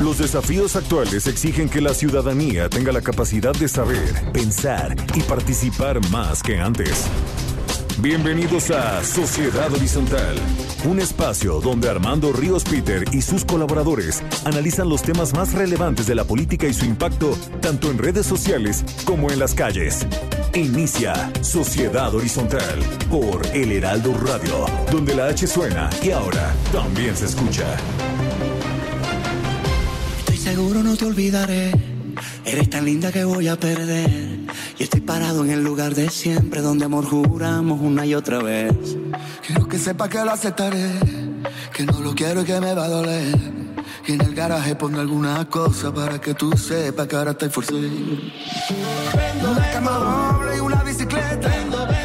Los desafíos actuales exigen que la ciudadanía tenga la capacidad de saber, pensar y participar más que antes. Bienvenidos a Sociedad Horizontal, un espacio donde Armando Ríos Peter y sus colaboradores analizan los temas más relevantes de la política y su impacto tanto en redes sociales como en las calles. Inicia Sociedad Horizontal por El Heraldo Radio, donde la H suena y ahora también se escucha. Estoy seguro no te olvidaré. Eres tan linda que voy a perder. Y estoy parado en el lugar de siempre donde amor juramos una y otra vez. Quiero que sepa que lo aceptaré. Que no lo quiero y que me va a doler. Y en el garaje pongo alguna cosa para que tú sepas que ahora estoy forzado. Una cama doble y una bicicleta.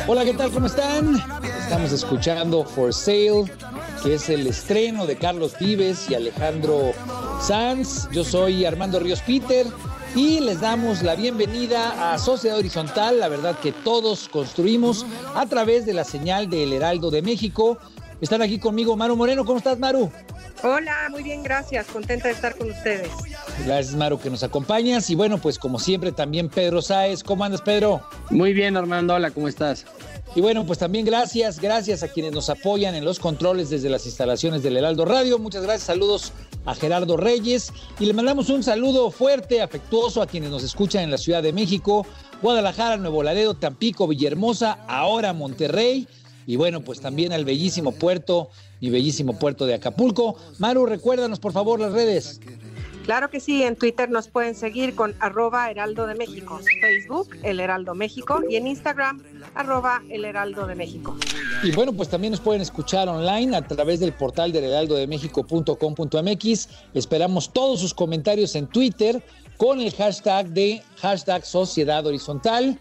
Hola, ¿qué tal? ¿Cómo están? Estamos escuchando For Sale, que es el estreno de Carlos Vives y Alejandro Sanz. Yo soy Armando Ríos Peter y les damos la bienvenida a Sociedad Horizontal, la verdad que todos construimos a través de la señal del Heraldo de México. Están aquí conmigo Maru Moreno. ¿Cómo estás, Maru? Hola, muy bien, gracias. Contenta de estar con ustedes. Gracias, Maru, que nos acompañas. Y bueno, pues como siempre, también Pedro Sáez. ¿Cómo andas, Pedro? Muy bien, Armando. Hola, ¿cómo estás? Y bueno, pues también gracias, gracias a quienes nos apoyan en los controles desde las instalaciones del Heraldo Radio. Muchas gracias, saludos a Gerardo Reyes y le mandamos un saludo fuerte, afectuoso a quienes nos escuchan en la Ciudad de México, Guadalajara, Nuevo Laredo, Tampico, Villahermosa, ahora Monterrey y bueno, pues también al bellísimo puerto, mi bellísimo puerto de Acapulco. Maru, recuérdanos por favor las redes. Claro que sí, en Twitter nos pueden seguir con arroba Heraldo de México, Facebook El Heraldo México y en Instagram arroba El Heraldo de México. Y bueno, pues también nos pueden escuchar online a través del portal del heraldodemexico.com.mx. Esperamos todos sus comentarios en Twitter con el hashtag de hashtag Sociedad Horizontal.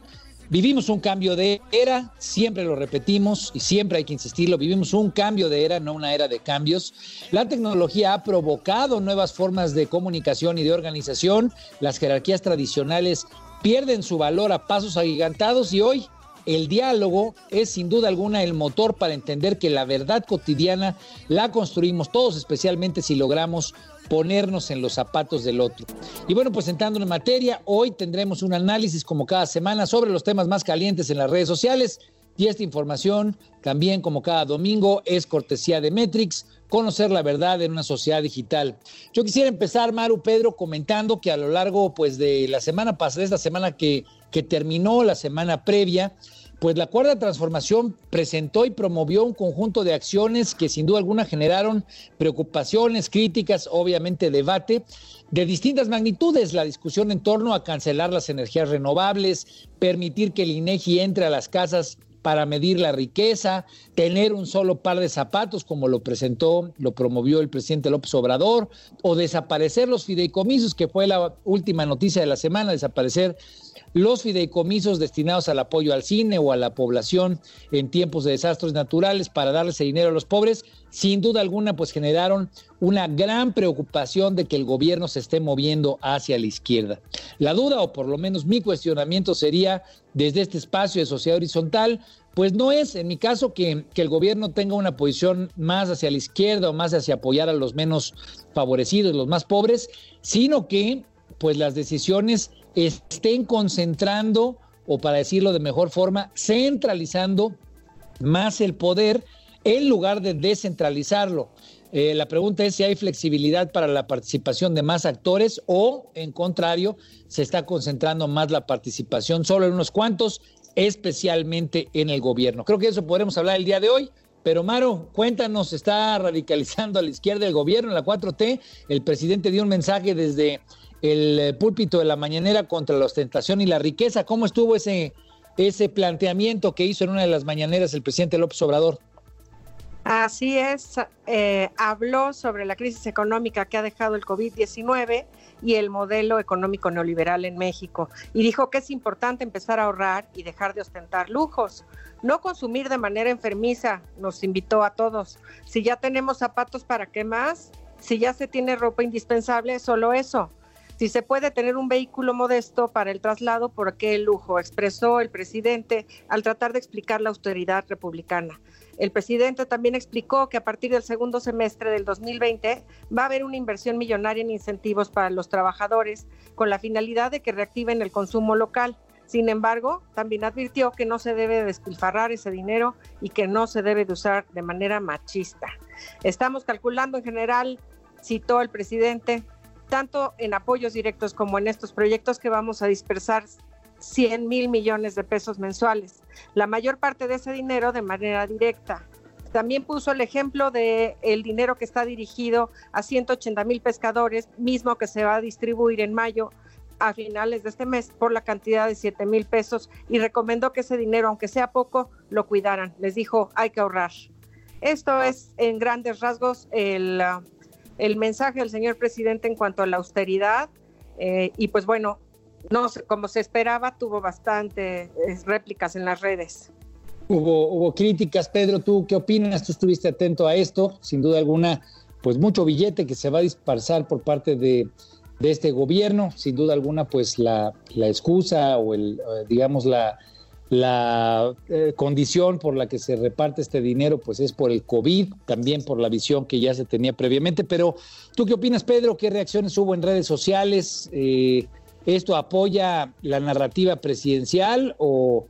Vivimos un cambio de era, siempre lo repetimos y siempre hay que insistirlo, vivimos un cambio de era, no una era de cambios. La tecnología ha provocado nuevas formas de comunicación y de organización, las jerarquías tradicionales pierden su valor a pasos agigantados y hoy el diálogo es sin duda alguna el motor para entender que la verdad cotidiana la construimos todos, especialmente si logramos ponernos en los zapatos del otro. Y bueno, pues entrando en materia, hoy tendremos un análisis como cada semana sobre los temas más calientes en las redes sociales y esta información también como cada domingo es cortesía de Metrix, conocer la verdad en una sociedad digital. Yo quisiera empezar, Maru Pedro, comentando que a lo largo pues de la semana pasada, esta semana que, que terminó la semana previa, pues la Cuarta Transformación presentó y promovió un conjunto de acciones que sin duda alguna generaron preocupaciones, críticas, obviamente debate de distintas magnitudes. La discusión en torno a cancelar las energías renovables, permitir que el INEGI entre a las casas para medir la riqueza, tener un solo par de zapatos, como lo presentó, lo promovió el presidente López Obrador, o desaparecer los fideicomisos, que fue la última noticia de la semana, desaparecer los fideicomisos destinados al apoyo al cine o a la población en tiempos de desastres naturales para darles dinero a los pobres, sin duda alguna pues generaron una gran preocupación de que el gobierno se esté moviendo hacia la izquierda. La duda, o por lo menos mi cuestionamiento sería desde este espacio de sociedad horizontal, pues no es, en mi caso, que, que, el gobierno tenga una posición más hacia la izquierda o más hacia apoyar a los menos favorecidos, los más pobres, sino que pues las decisiones estén concentrando, o para decirlo de mejor forma, centralizando más el poder en lugar de descentralizarlo. Eh, la pregunta es si hay flexibilidad para la participación de más actores o, en contrario, se está concentrando más la participación solo en unos cuantos, especialmente en el gobierno. Creo que eso podremos hablar el día de hoy. Pero Maro, cuéntanos, está radicalizando a la izquierda el gobierno, en la 4T. El presidente dio un mensaje desde el eh, púlpito de la mañanera contra la ostentación y la riqueza. ¿Cómo estuvo ese, ese planteamiento que hizo en una de las mañaneras el presidente López Obrador? Así es, eh, habló sobre la crisis económica que ha dejado el COVID-19 y el modelo económico neoliberal en México y dijo que es importante empezar a ahorrar y dejar de ostentar lujos, no consumir de manera enfermiza, nos invitó a todos. Si ya tenemos zapatos, ¿para qué más? Si ya se tiene ropa indispensable, solo eso. Si se puede tener un vehículo modesto para el traslado, ¿por qué el lujo? Expresó el presidente al tratar de explicar la austeridad republicana. El presidente también explicó que a partir del segundo semestre del 2020 va a haber una inversión millonaria en incentivos para los trabajadores con la finalidad de que reactiven el consumo local. Sin embargo, también advirtió que no se debe despilfarrar ese dinero y que no se debe de usar de manera machista. Estamos calculando en general, citó el presidente, tanto en apoyos directos como en estos proyectos que vamos a dispersar 100 mil millones de pesos mensuales, la mayor parte de ese dinero de manera directa. También puso el ejemplo de el dinero que está dirigido a 180 mil pescadores, mismo que se va a distribuir en mayo a finales de este mes por la cantidad de 7 mil pesos y recomendó que ese dinero, aunque sea poco, lo cuidaran. Les dijo, hay que ahorrar. Esto es en grandes rasgos el, el mensaje del señor presidente en cuanto a la austeridad. Eh, y pues bueno, no, como se esperaba, tuvo bastante réplicas en las redes. Hubo, hubo críticas, Pedro, ¿tú qué opinas? Tú estuviste atento a esto, sin duda alguna, pues mucho billete que se va a dispersar por parte de, este gobierno, sin duda alguna, pues la, excusa o el, eh, digamos, la, eh, condición por la que se reparte este dinero, pues es por el COVID, también por la visión que ya se tenía previamente. Pero, ¿tú qué opinas, Pedro? ¿Qué reacciones hubo en redes sociales? Eh, ¿Esto apoya la narrativa presidencial o,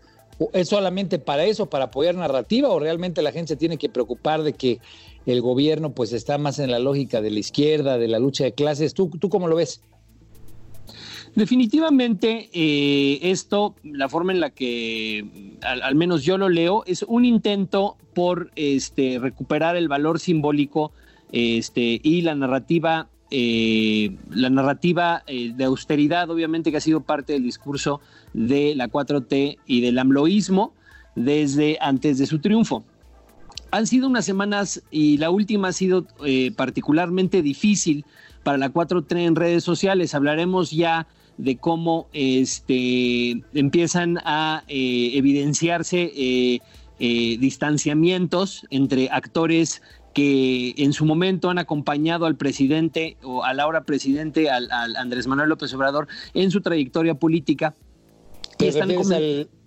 es solamente para eso, para apoyar narrativa o realmente la gente se tiene que preocupar de que el gobierno pues está más en la lógica de la izquierda, de la lucha de clases? ¿Tú, tú cómo lo ves? Definitivamente eh, esto, la forma en la que al, menos yo lo leo, es un intento por este, recuperar el valor simbólico este, y la narrativa eh, la narrativa eh, de austeridad, obviamente, que ha sido parte del discurso de la 4T y del amloísmo desde antes de su triunfo. Han sido unas semanas y la última ha sido eh, particularmente difícil para la 4T en redes sociales. Hablaremos ya de cómo este, empiezan a evidenciarse distanciamientos entre actores que en su momento han acompañado al presidente o al ahora presidente, al, Andrés Manuel López Obrador, en su trayectoria política.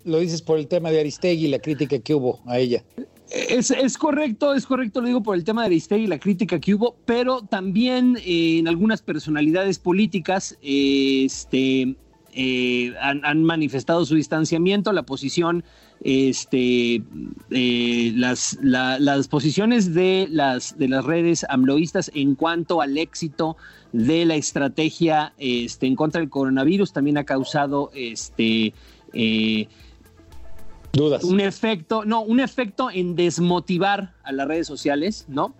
lo dices por el tema de Aristegui y la crítica que hubo a ella. Es, correcto, es correcto, lo digo por el tema de Aristegui y la crítica que hubo, pero también eh, en algunas personalidades políticas este, eh, han, manifestado su distanciamiento, la posición, este, eh, las, las posiciones de las, de las redes amloístas en cuanto al éxito de la estrategia este, en contra del coronavirus también ha causado este, eh, dudas. Un efecto, no, un efecto en desmotivar a las redes sociales, ¿no?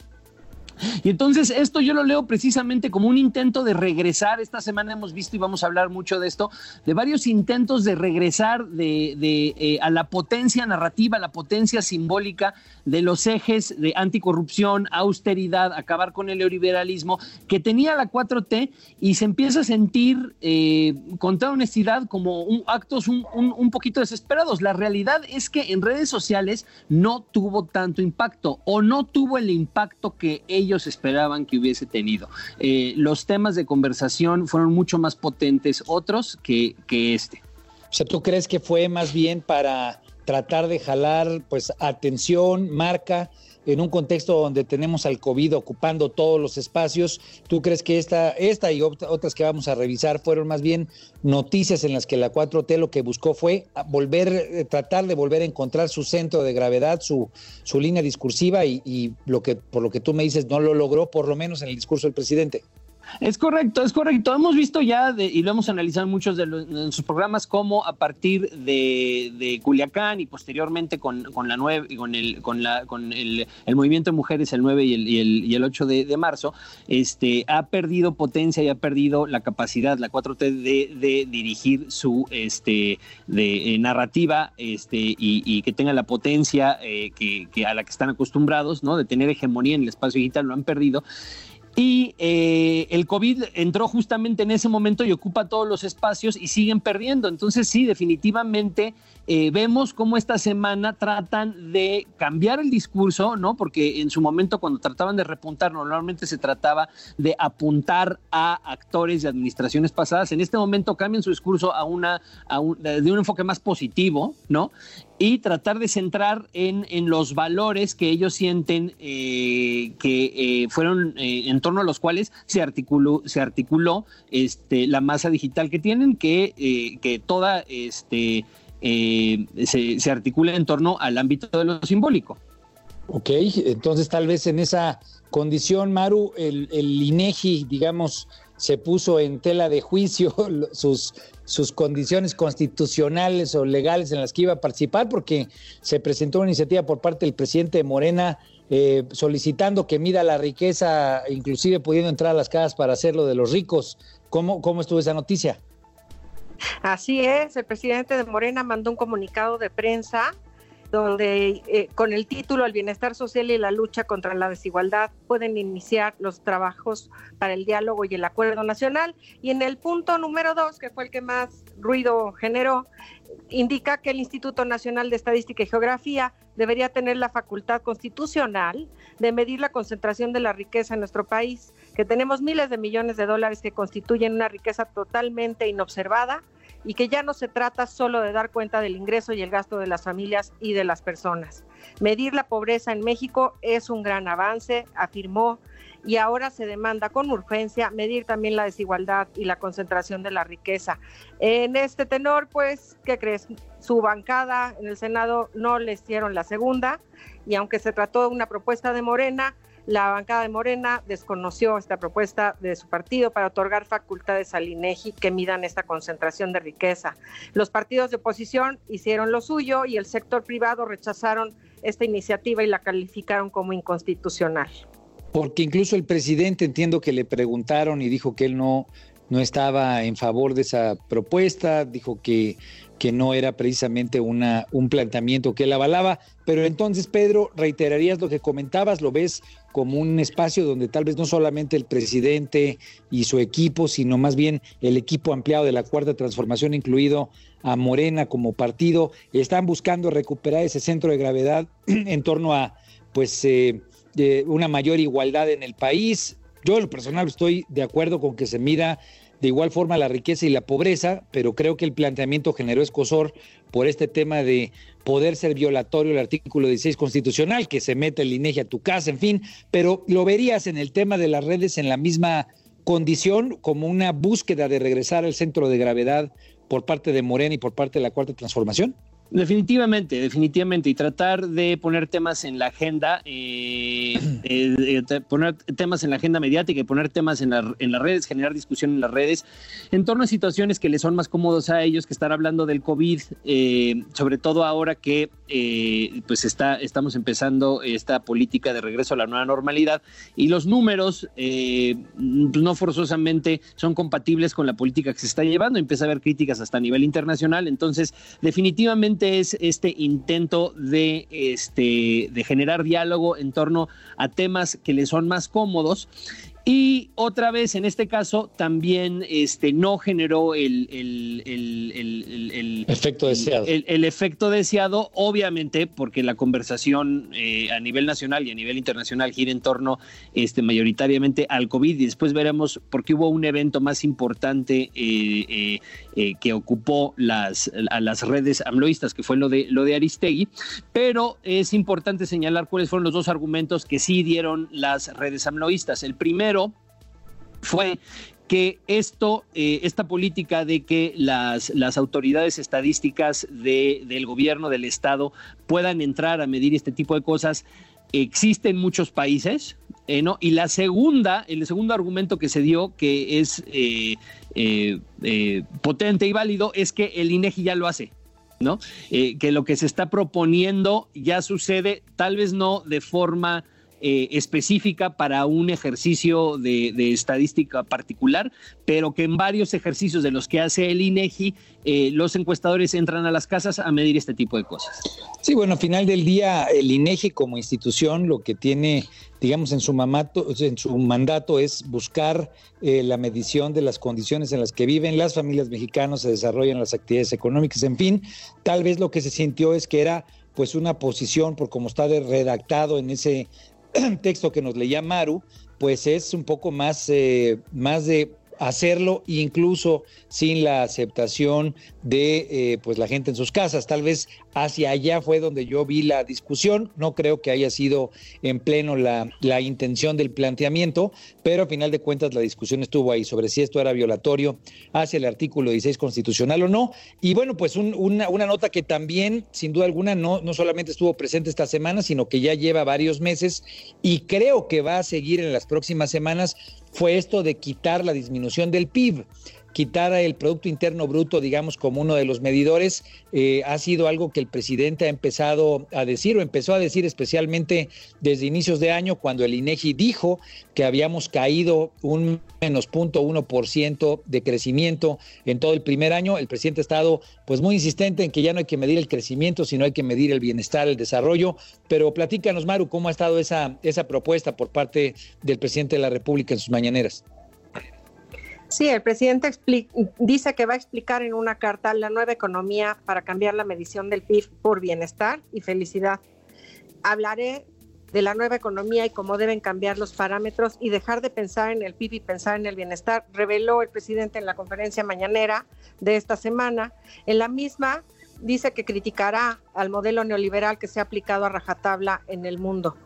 Y entonces esto yo lo leo precisamente como un intento de regresar. Esta semana hemos visto y vamos a hablar mucho de esto, de varios intentos de regresar de, eh, a la potencia narrativa, a la potencia simbólica de los ejes de anticorrupción, austeridad, acabar con el neoliberalismo que tenía la 4T y se empieza a sentir eh, con toda honestidad como un, actos un, un poquito desesperados. La realidad es que en redes sociales no tuvo tanto impacto o no tuvo el impacto que ellos ellos esperaban que hubiese tenido. Eh, los temas de conversación fueron mucho más potentes otros que, que este. O sea, ¿tú crees que fue más bien para tratar de jalar pues atención, marca en un contexto donde tenemos al COVID ocupando todos los espacios, ¿tú crees que esta, esta y otras que vamos a revisar fueron más bien noticias en las que la 4T lo que buscó fue volver, eh, tratar de volver a encontrar su centro de gravedad, su, su línea discursiva y, y lo que, por lo que tú me dices, no lo logró, por lo menos en el discurso del presidente? Es correcto, es correcto. Hemos visto ya y lo hemos analizado en muchos de, los, sus programas cómo a partir de, Culiacán y posteriormente con, la nueve, con el con la con el, movimiento de mujeres el 9 y el, y el, 8 de, marzo, este ha perdido potencia y ha perdido la capacidad la 4T de, dirigir su este de eh, narrativa este y, que tenga la potencia eh, que, que a la que están acostumbrados, ¿no? De tener hegemonía en el espacio digital lo han perdido. Y eh, el COVID entró justamente en ese momento y ocupa todos los espacios y siguen perdiendo. Entonces sí, definitivamente eh, vemos cómo esta semana tratan de cambiar el discurso, ¿no? Porque en su momento cuando trataban de repuntar, normalmente se trataba de apuntar a actores de administraciones pasadas. En este momento cambian su discurso a una, a de un enfoque más positivo, ¿no? Y tratar de centrar en, en los valores que ellos sienten eh, que eh, fueron eh, en torno a los cuales se articuló, se articuló este, la masa digital que tienen, que, que toda este, se, articula en torno al ámbito de lo simbólico. Ok, entonces tal vez en esa condición, Maru, el, el INEGI, digamos, se puso en tela de juicio sus, sus condiciones constitucionales o legales en las que iba a participar, porque se presentó una iniciativa por parte del presidente de Morena eh, solicitando que mida la riqueza, inclusive pudiendo entrar a las casas para hacerlo de los ricos. ¿Cómo, cómo estuvo esa noticia? Así es, el presidente de Morena mandó un comunicado de prensa donde eh, con el título El bienestar social y la lucha contra la desigualdad pueden iniciar los trabajos para el diálogo y el acuerdo nacional. Y en el punto número dos, que fue el que más ruido generó, indica que el Instituto Nacional de Estadística y Geografía debería tener la facultad constitucional de medir la concentración de la riqueza en nuestro país, que tenemos miles de millones de dólares que constituyen una riqueza totalmente inobservada y que ya no se trata solo de dar cuenta del ingreso y el gasto de las familias y de las personas. Medir la pobreza en México es un gran avance, afirmó, y ahora se demanda con urgencia medir también la desigualdad y la concentración de la riqueza. En este tenor, pues, ¿qué crees? Su bancada en el Senado no les dieron la segunda y aunque se trató de una propuesta de Morena, la bancada de Morena desconoció esta propuesta de su partido para otorgar facultades al INEGI que midan esta concentración de riqueza. Los partidos de oposición hicieron lo suyo y el sector privado rechazaron esta iniciativa y la calificaron como inconstitucional. Porque incluso el presidente entiendo que le preguntaron y dijo que él no, no estaba en favor de esa propuesta, dijo que que no era precisamente una, un planteamiento que él avalaba. Pero entonces, Pedro, reiterarías lo que comentabas, lo ves como un espacio donde tal vez no solamente el presidente y su equipo, sino más bien el equipo ampliado de la Cuarta Transformación, incluido a Morena como partido, están buscando recuperar ese centro de gravedad en torno a pues eh, una mayor igualdad en el país. Yo, en lo personal, estoy de acuerdo con que se mida de igual forma la riqueza y la pobreza, pero creo que el planteamiento generó escosor por este tema de poder ser violatorio el artículo 16 constitucional, que se mete el INEGI a tu casa, en fin, pero lo verías en el tema de las redes en la misma condición como una búsqueda de regresar al centro de gravedad por parte de Morena y por parte de la Cuarta Transformación. Definitivamente, definitivamente, y tratar de poner temas en la agenda, eh, eh, eh, poner temas en la agenda mediática y poner temas en, en, las redes, generar discusión en las redes, en torno a situaciones que les son más cómodos a ellos que estar hablando del COVID, sobre todo ahora que pues está, estamos empezando esta política de regreso a la nueva normalidad. Y los números no forzosamente son compatibles con la política que se está llevando, empieza a haber críticas hasta a nivel internacional, entonces definitivamente es este intento de, este, de generar diálogo en torno a temas que le son más cómodos y otra vez, en este caso, también este, no generó el, efecto deseado. El, efecto deseado, obviamente, porque la conversación eh, a nivel nacional y a nivel internacional gira en torno este, mayoritariamente al COVID. Y después veremos por qué hubo un evento más importante eh, eh, que ocupó las, a las redes amloístas, que fue lo de, lo de Aristegui. Pero es importante señalar cuáles fueron los dos argumentos que sí dieron las redes amloístas. El primero, fue que esto, eh, esta política de que las, las autoridades estadísticas del gobierno, del Estado, puedan entrar a medir este tipo de cosas, existe en muchos países, Eh, ¿no? Y la segunda, el segundo argumento que se dio, que es potente y válido, es que el INEGI ya lo hace. ¿no? que lo que se está proponiendo ya sucede, tal vez no de forma eh, específica para un ejercicio de, estadística particular, pero que en varios ejercicios de los que hace el INEGI, eh, los encuestadores entran a las casas a medir este tipo de cosas. Sí, bueno, al final del día, el INEGI como institución lo que tiene, digamos, en su, mamato, en su mandato es buscar eh, la medición de las condiciones en las que viven las familias mexicanas, se desarrollan las actividades económicas, en fin, tal vez lo que se sintió es que era pues una posición, por como está redactado en ese texto que nos leía Maru, pues es un poco más, eh, más de hacerlo incluso sin la aceptación de eh, pues la gente en sus casas. Tal vez hacia allá fue donde yo vi la discusión. No creo que haya sido en pleno la, la intención del planteamiento, pero a final de cuentas la discusión estuvo ahí sobre si esto era violatorio hacia el artículo 16 constitucional o no. Y bueno, pues una, una, nota que también, sin duda alguna, no, no solamente estuvo presente esta semana, sino que ya lleva varios meses y creo que va a seguir en las próximas semanas fue esto de quitar la disminución del PIB quitar el Producto Interno Bruto, digamos, como uno de los medidores, eh, ha sido algo que el presidente ha empezado a decir, o empezó a decir especialmente desde inicios de año, cuando el INEGI dijo que habíamos caído un menos punto uno por ciento de crecimiento en todo el primer año. El presidente ha estado pues muy insistente en que ya no hay que medir el crecimiento, sino hay que medir el bienestar, el desarrollo. Pero platícanos, Maru, cómo ha estado esa, esa propuesta por parte del presidente de la República en sus mañaneras. Sí, el presidente dice que va a explicar en una carta la nueva economía para cambiar la medición del PIB por bienestar y felicidad. Hablaré de la nueva economía y cómo deben cambiar los parámetros y dejar de pensar en el PIB y pensar en el bienestar, reveló el presidente en la conferencia mañanera de esta semana. En la misma dice que criticará al modelo neoliberal que se ha aplicado a rajatabla en el mundo.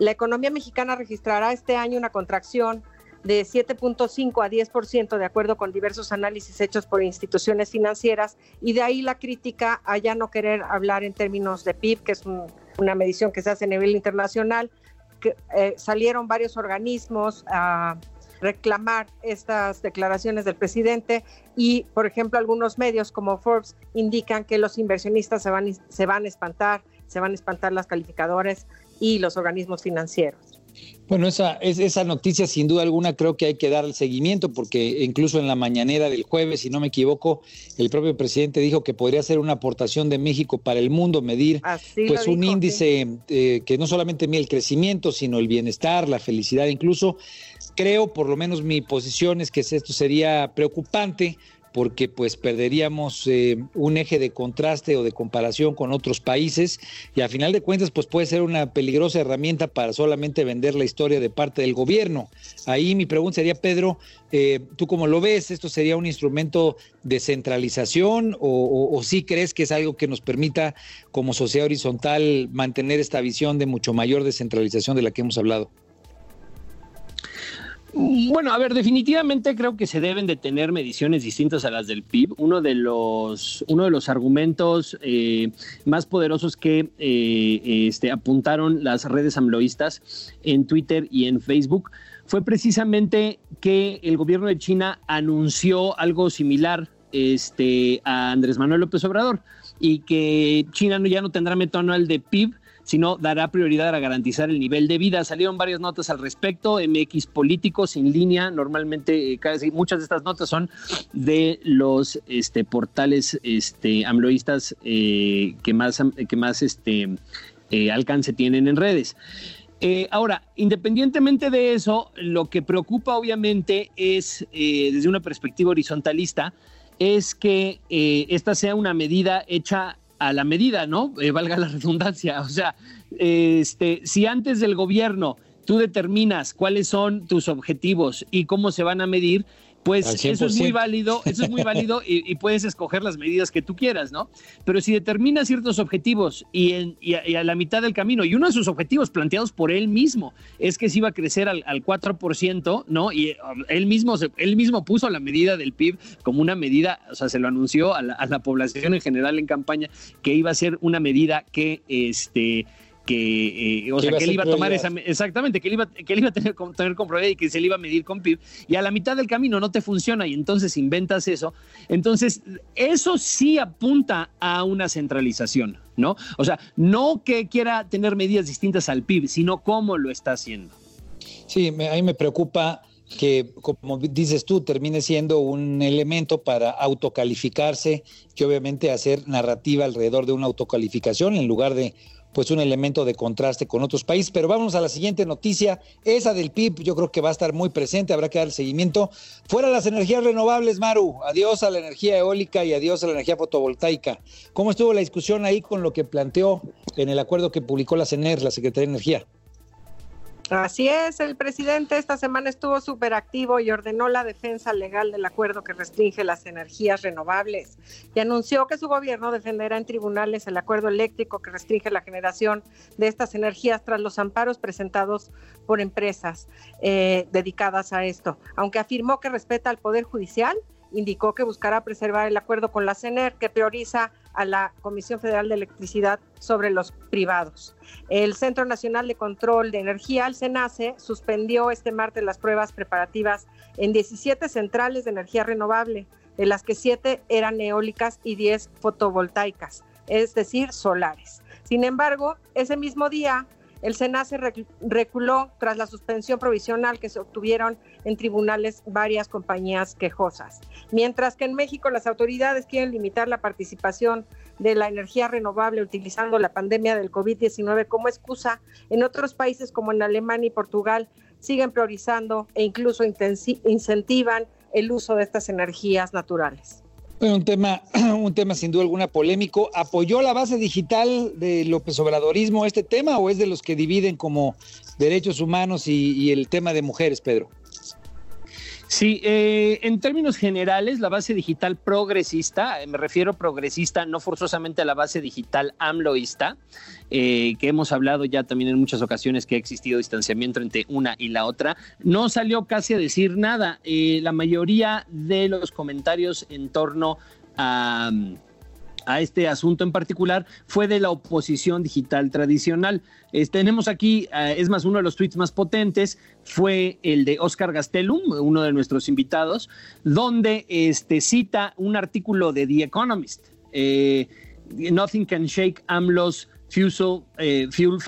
La economía mexicana registrará este año una contracción de 7.5 a 10% de acuerdo con diversos análisis hechos por instituciones financieras y de ahí la crítica a ya no querer hablar en términos de PIB, que es una medición que se hace a nivel internacional. Que, eh, salieron varios organismos a reclamar estas declaraciones del presidente y, por ejemplo, algunos medios como Forbes indican que los inversionistas se van, se van a espantar, se van a espantar las calificadoras y los organismos financieros. Bueno, esa, esa noticia sin duda alguna creo que hay que dar el seguimiento porque incluso en la mañanera del jueves, si no me equivoco, el propio presidente dijo que podría ser una aportación de México para el mundo, medir pues un índice eh, que no solamente mide el crecimiento, sino el bienestar, la felicidad incluso. Creo, por lo menos mi posición es que esto sería preocupante porque pues perderíamos eh, un eje de contraste o de comparación con otros países y a final de cuentas pues puede ser una peligrosa herramienta para solamente vender la historia de parte del gobierno. Ahí mi pregunta sería, Pedro, eh, ¿tú cómo lo ves? ¿Esto sería un instrumento de centralización o, o, sí crees que es algo que nos permita como sociedad horizontal mantener esta visión de mucho mayor descentralización de la que hemos hablado? Bueno, a ver, definitivamente creo que se deben de tener mediciones distintas a las del PIB. Uno de los, uno de los argumentos eh, más poderosos que eh, este, apuntaron las redes amloístas en Twitter y en Facebook fue precisamente que el gobierno de China anunció algo similar este, a Andrés Manuel López Obrador y que China ya no tendrá meta anual de PIB, sino dará prioridad a garantizar el nivel de vida. Salieron varias notas al respecto, MX Políticos en línea, normalmente eh, casi muchas de estas notas son de los este, portales este, amloístas eh, que más, que más este, eh, alcance tienen en redes. ahora, independientemente de eso, lo que preocupa obviamente es, desde una perspectiva horizontalista, es que esta sea una medida hecha a la medida, ¿no? Eh, valga la redundancia. O sea, este, si antes del gobierno tú determinas cuáles son tus objetivos y cómo se van a medir, pues eso es muy válido, eso es muy válido y, puedes escoger las medidas que tú quieras, ¿no? Pero si determinas ciertos objetivos y, en, a, la mitad del camino, y uno de sus objetivos planteados por él mismo es que se iba a crecer al, 4%, ¿no? Y um, él mismo, él mismo puso la medida del PIB como una medida, o sea, se lo anunció a la, a la población en general en campaña, que iba a ser una medida que, este, que, eh, o sea, que él iba a tomar esa, exactamente, que él iba, que él iba a tener, tener comprobado y que se le iba a medir con PIB, y a la mitad del camino no te funciona y entonces inventas eso. Entonces, eso sí apunta a una centralización, ¿no? O sea, no que quiera tener medidas distintas al PIB, sino cómo lo está haciendo. Sí, a mí me preocupa que, como dices tú, termine siendo un elemento para autocalificarse, que obviamente hacer narrativa alrededor de una autocalificación en lugar de pues un elemento de contraste con otros países. Pero vamos a la siguiente noticia, esa del PIB, yo creo que va a estar muy presente, habrá que dar seguimiento. Fuera las energías renovables, Maru, adiós a la energía eólica y adiós a la energía fotovoltaica. ¿Cómo estuvo la discusión ahí con lo que planteó en el acuerdo que publicó la CENER, la Secretaría de Energía? Así es, el presidente esta semana estuvo súper activo y ordenó la defensa legal del acuerdo que restringe las energías renovables y anunció que su gobierno defenderá en tribunales el acuerdo eléctrico que restringe la generación de estas energías tras los amparos presentados por empresas eh, dedicadas a esto, aunque afirmó que respeta al Poder Judicial indicó que buscará preservar el acuerdo con la CENER, que prioriza a la Comisión Federal de Electricidad sobre los privados. El Centro Nacional de Control de Energía, el CENACE, suspendió este martes las pruebas preparativas en 17 centrales de energía renovable, de las que 7 eran eólicas y 10 fotovoltaicas, es decir, solares. Sin embargo, ese mismo día, el SENACE reculó tras la suspensión provisional que se obtuvieron en tribunales varias compañías quejosas. Mientras que en México las autoridades quieren limitar la participación de la energía renovable utilizando la pandemia del COVID-19 como excusa, en otros países como en Alemania y Portugal siguen priorizando e incluso incentivan el uso de estas energías naturales un tema, un tema sin duda alguna polémico. ¿Apoyó la base digital de López Obradorismo este tema o es de los que dividen como derechos humanos y el tema de mujeres, Pedro? Sí, eh, en términos generales, la base digital progresista, eh, me refiero progresista, no forzosamente a la base digital amloísta, eh, que hemos hablado ya también en muchas ocasiones que ha existido distanciamiento entre una y la otra, no salió casi a decir nada. la mayoría de los comentarios en torno a a este asunto en particular fue de la oposición digital tradicional. tenemos aquí, eh, es más, uno de los tweets más potentes fue el de Oscar Gastelum, uno de nuestros invitados, donde este, cita un artículo de The Economist. Eh, Nothing can shake AMLO's fuel, eh, fuel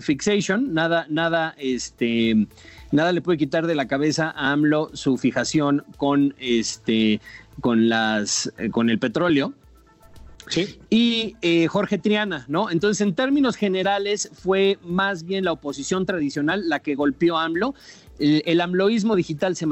fixation, nada, nada, este, nada le puede quitar de la cabeza a AMLO su fijación con, este, con, las, con el petróleo. Y eh, Jorge Triana, ¿no? Entonces, en términos generales, fue más bien la oposición tradicional la que golpeó a AMLO. El, AMLOísmo digital se,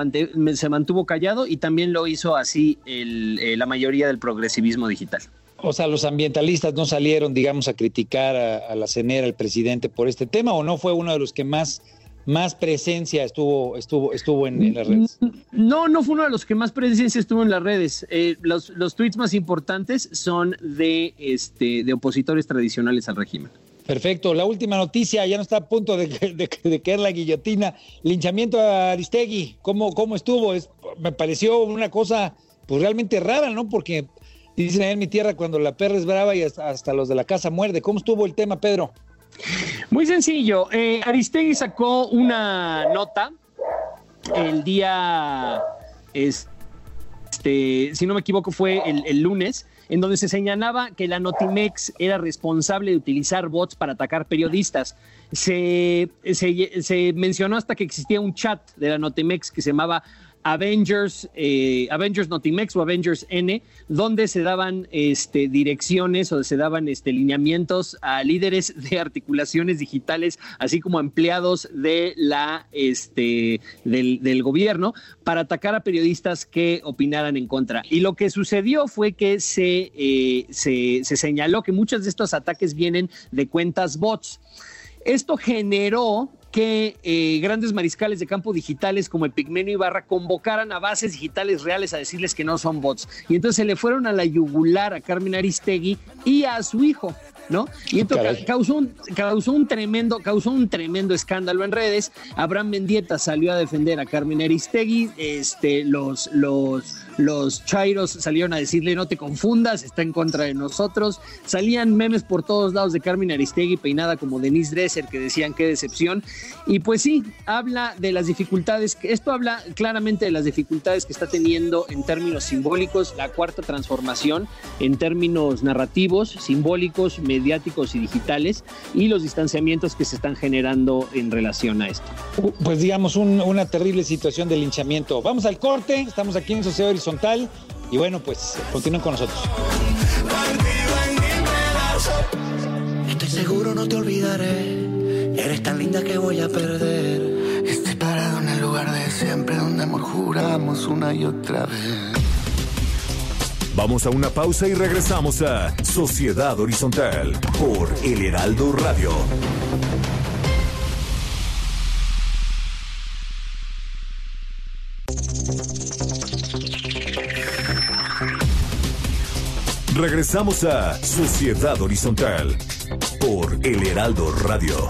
se, mantuvo callado y también lo hizo así eh, la mayoría del progresivismo digital. O sea, los ambientalistas no salieron, digamos, a criticar a, a la CENER, al presidente, por este tema, o no fue uno de los que más más presencia estuvo, estuvo, estuvo en, las redes? No, no fue uno de los que más presencia estuvo en las redes. Eh, los, los tweets más importantes son de, este, de opositores tradicionales al régimen. Perfecto. La última noticia, ya no está a punto de, de, de caer la guillotina. Linchamiento a Aristegui, ¿cómo, cómo estuvo? Es, me pareció una cosa pues realmente rara, ¿no? Porque dicen en mi tierra cuando la perra es brava y hasta, hasta los de la casa muerde. ¿Cómo estuvo el tema, Pedro? Muy sencillo. Eh, Aristegui sacó una nota el día, este, si no me equivoco, fue el, lunes, en donde se señalaba que la Notimex era responsable de utilizar bots para atacar periodistas. Se, se, mencionó hasta que existía un chat de la Notimex que se llamaba Avengers, eh, Avengers Notimex o Avengers N, donde se daban este, direcciones o se daban este, lineamientos a líderes de articulaciones digitales, así como empleados de la, este, del, gobierno, para atacar a periodistas que opinaran en contra. Y lo que sucedió fue que se, eh, se señaló que muchos de estos ataques vienen de cuentas bots. Esto generó que eh, grandes mariscales de campo digitales como el Pigmenio Ibarra convocaran a bases digitales reales a decirles que no son bots. Y entonces se le fueron a la yugular a Carmen Aristegui y a su hijo. ¿No? Y esto causó un, causó un tremendo, causó un tremendo escándalo en redes. Abraham Mendieta salió a defender a Carmen Aristegui, este, los, los, los chairos salieron a decirle no te confundas, está en contra de nosotros. Salían memes por todos lados de Carmen Aristegui peinada como Denise Dresser que decían qué decepción. Y pues sí, habla de las dificultades, esto habla claramente de las dificultades que está teniendo en términos simbólicos la cuarta transformación, en términos narrativos, simbólicos, mediáticos y digitales y los distanciamientos que se están generando en relación a esto. Pues digamos una terrible situación de linchamiento. Vamos al corte, estamos aquí en Sociedad Horizontal y bueno, pues continúen con nosotros. Estoy seguro no te olvidaré, eres tan linda que voy a perder. Estoy parado en el lugar de siempre donde amor juramos una y otra vez. Vamos a una pausa y regresamos a Sociedad Horizontal por El Heraldo Radio. Regresamos a Sociedad Horizontal por El Heraldo Radio.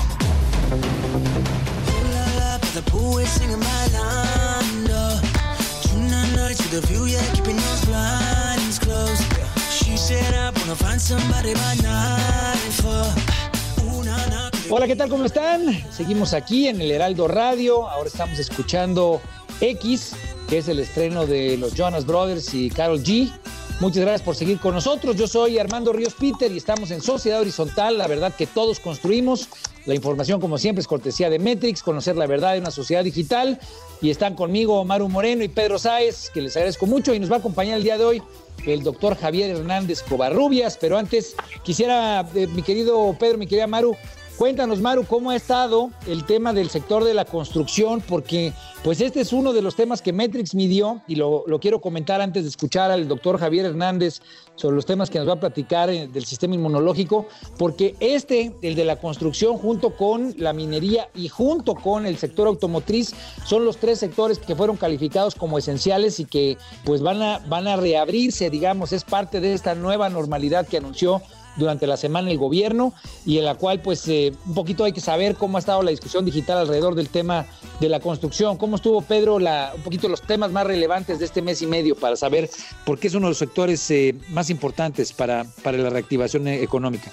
Hola, ¿qué tal? ¿Cómo están? Seguimos aquí en el Heraldo Radio. Ahora estamos escuchando X, que es el estreno de los Jonas Brothers y Carol G. Muchas gracias por seguir con nosotros. Yo soy Armando Ríos Peter y estamos en Sociedad Horizontal, la verdad que todos construimos. La información, como siempre, es cortesía de Metrix, conocer la verdad de una sociedad digital. Y están conmigo Maru Moreno y Pedro Sáez, que les agradezco mucho. Y nos va a acompañar el día de hoy el doctor Javier Hernández Covarrubias. Pero antes, quisiera, eh, mi querido Pedro, mi querida Maru, Cuéntanos, Maru, cómo ha estado el tema del sector de la construcción, porque pues este es uno de los temas que Metrix midió y lo, quiero comentar antes de escuchar al doctor Javier Hernández sobre los temas que nos va a platicar eh, del sistema inmunológico, porque este, el de la construcción, junto con la minería y junto con el sector automotriz, son los tres sectores que fueron calificados como esenciales y que pues van a, van a reabrirse, digamos, es parte de esta nueva normalidad que anunció durante la semana el gobierno y en la cual pues eh, un poquito hay que saber cómo ha estado la discusión digital alrededor del tema de la construcción, cómo estuvo Pedro, la, un poquito los temas más relevantes de este mes y medio para saber por qué es uno de los sectores eh, más importantes para, para la reactivación económica.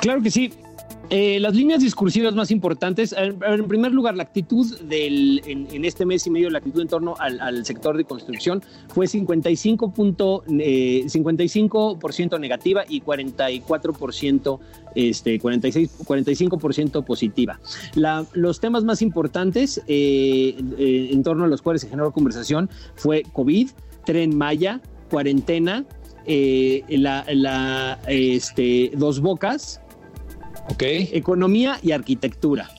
Claro que sí. Eh, las líneas discursivas más importantes, en, primer lugar, la actitud del, en, este mes y medio, la actitud en torno al, sector de construcción fue 55, eh, 55 negativa y 44%, este, 46, 45% positiva. Los temas más importantes eh, eh, en torno a los cuales se generó conversación fue COVID, tren Maya, cuarentena, la, la este, dos bocas, Economía y arquitectura.